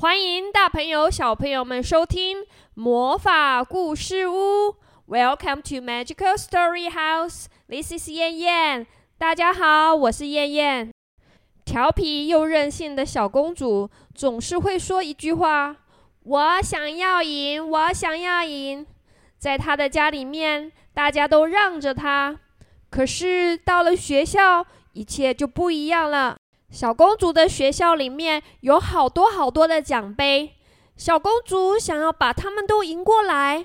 欢迎大朋友、小朋友们收听魔法故事屋。Welcome to Magical Story House. This is 燕燕。大家好，我是燕燕。调皮又任性的小公主总是会说一句话：“我想要赢，我想要赢。”在她的家里面，大家都让着她。可是到了学校，一切就不一样了。小公主的学校里面有好多好多的奖杯，小公主想要把他们都赢过来，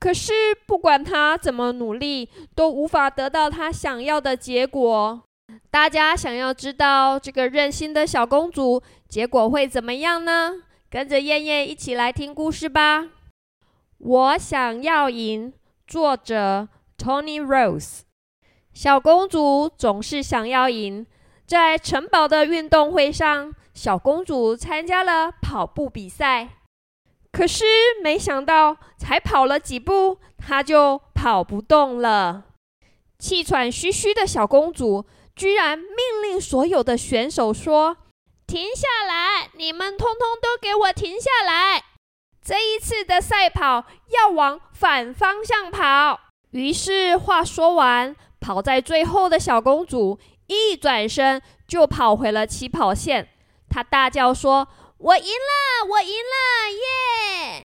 可是不管她怎么努力，都无法得到她想要的结果。大家想要知道这个任性的小公主结果会怎么样呢？跟着燕燕一起来听故事吧。我想要赢，作者 Tony Rose。小公主总是想要赢。在城堡的运动会上，小公主参加了跑步比赛。可是没想到，才跑了几步，她就跑不动了。气喘吁吁的小公主居然命令所有的选手说：“停下来！你们通通都给我停下来！这一次的赛跑要往反方向跑。”于是话说完，跑在最后的小公主。一转身就跑回了起跑线，他大叫说：“我赢了，我赢了，耶！”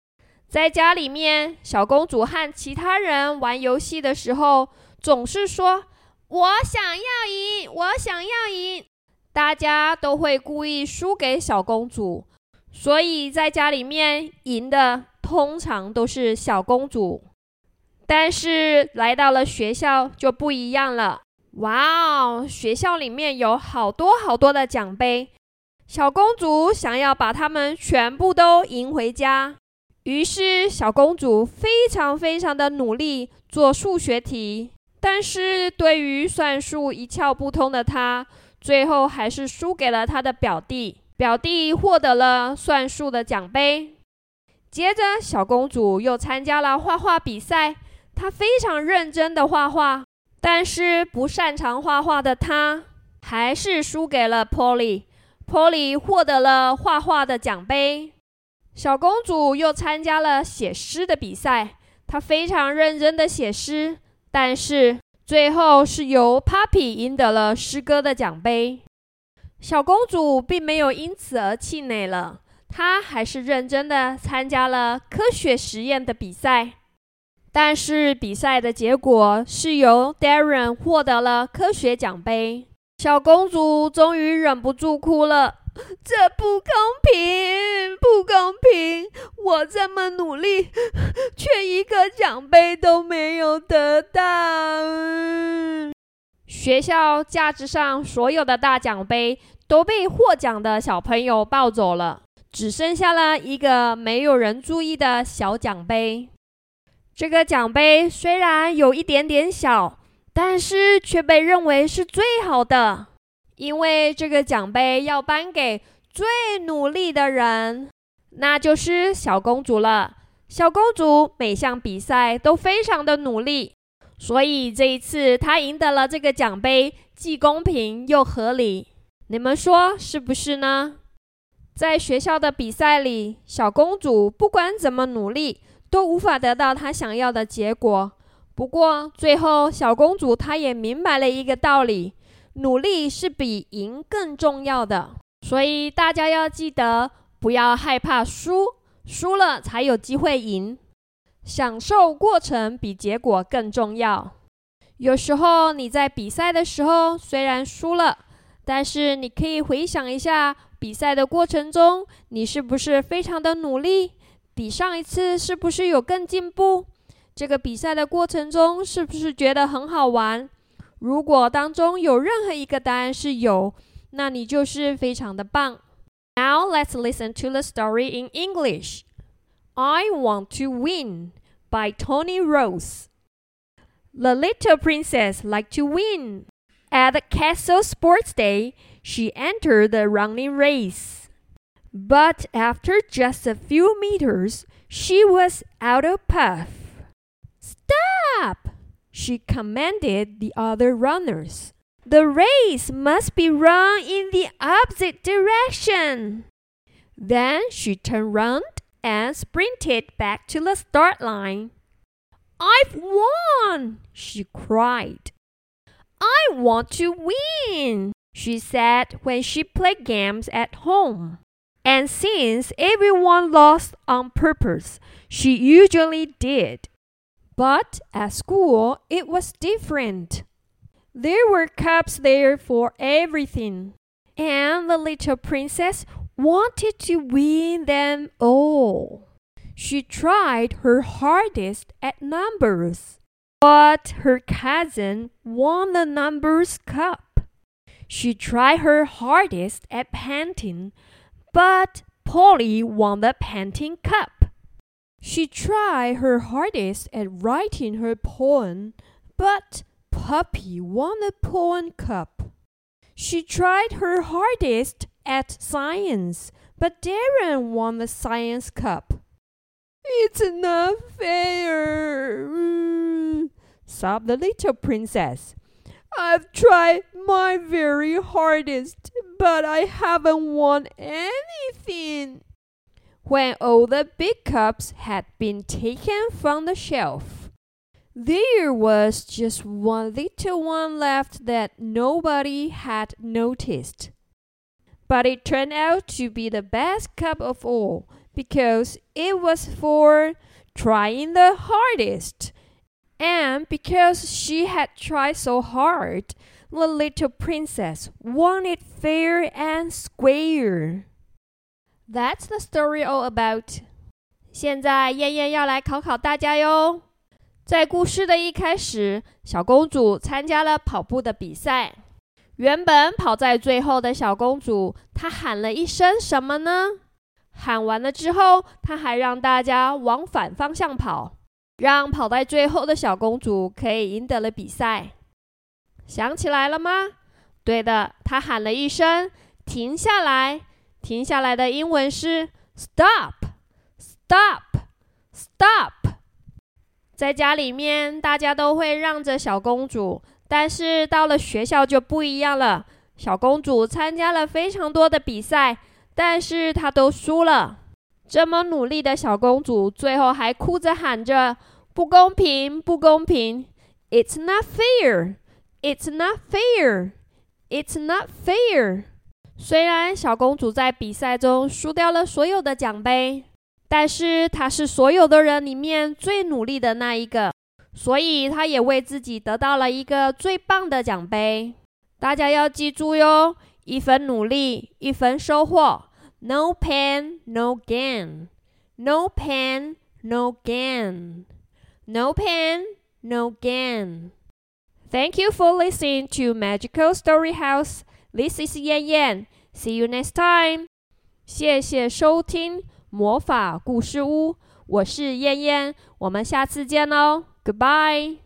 在家里面，小公主和其他人玩游戏的时候，总是说：“我想要赢，我想要赢。”大家都会故意输给小公主，所以在家里面赢的通常都是小公主。但是来到了学校就不一样了。哇哦！学校里面有好多好多的奖杯，小公主想要把它们全部都赢回家。于是，小公主非常非常的努力做数学题，但是对于算术一窍不通的她，最后还是输给了她的表弟。表弟获得了算术的奖杯。接着，小公主又参加了画画比赛，她非常认真的画画。但是不擅长画画的她，还是输给了 Polly。Polly 获得了画画的奖杯。小公主又参加了写诗的比赛，她非常认真的写诗，但是最后是由 Puppy 赢得了诗歌的奖杯。小公主并没有因此而气馁了，她还是认真的参加了科学实验的比赛。但是比赛的结果是由 Darren 获得了科学奖杯。小公主终于忍不住哭了，这不公平，不公平！我这么努力，却一个奖杯都没有得到。学校架子上所有的大奖杯都被获奖的小朋友抱走了，只剩下了一个没有人注意的小奖杯。这个奖杯虽然有一点点小，但是却被认为是最好的，因为这个奖杯要颁给最努力的人，那就是小公主了。小公主每项比赛都非常的努力，所以这一次她赢得了这个奖杯，既公平又合理。你们说是不是呢？在学校的比赛里，小公主不管怎么努力。都无法得到她想要的结果。不过最后，小公主她也明白了一个道理：努力是比赢更重要的。所以大家要记得，不要害怕输，输了才有机会赢。享受过程比结果更重要。有时候你在比赛的时候虽然输了，但是你可以回想一下比赛的过程中，你是不是非常的努力？比上一次是不是有更进步？这个比赛的过程中是不是觉得很好玩？如果当中有任何一个答案是有，那你就是非常的棒。Now let's listen to the story in English. I Want to Win by Tony Rose. The little princess liked to win. At the castle sports day, she entered the running race. But after just a few meters, she was out of puff. Stop! She commanded the other runners. The race must be run in the opposite direction. Then she turned round and sprinted back to the start line. I've won! she cried. I want to win, she said when she played games at home. And since everyone lost on purpose, she usually did. But at school, it was different. There were cups there for everything, and the little princess wanted to win them all. She tried her hardest at numbers, but her cousin won the numbers cup. She tried her hardest at painting, but Polly won the painting cup. She tried her hardest at writing her poem, but Puppy won the poem cup. She tried her hardest at science, but Darren won the science cup. It's not fair, sobbed the little princess. I've tried my very hardest, but I haven't won anything. When all the big cups had been taken from the shelf, there was just one little one left that nobody had noticed. But it turned out to be the best cup of all because it was for trying the hardest. And because she had tried so hard, the little princess wanted fair and square. That's the story all about. 现在燕燕要来考考大家哟。在故事的一开始，小公主参加了跑步的比赛。原本跑在最后的小公主，她喊了一声什么呢？喊完了之后，她还让大家往反方向跑， 让跑在最后的小公主可以赢得了比赛。想起来了吗？对的，她喊了一声“停下来”。停下来的英文是 “stop”，“stop”，“stop”。在家里面，大家都会让着小公主，但是到了学校就不一样了。小公主参加了非常多的比赛。但是她都输了。这么努力的小公主，最后还哭着喊着：“不公平，不公平！”It's not fair. It's not fair. It's not fair. 虽然小公主在比赛中输掉了所有的奖杯，但是她是所有的人里面最努力的那一个，所以她也为自己得到了一个最棒的奖杯。大家要记住哟，一分努力，一分收获。No pain, no gain. No pain, no gain. No pain, no gain. Thank you for listening to Magical Story House. This is Yan Yan. See you next time. 谢谢收听魔法故事屋，我是燕燕，我们下次见哦，Goodbye。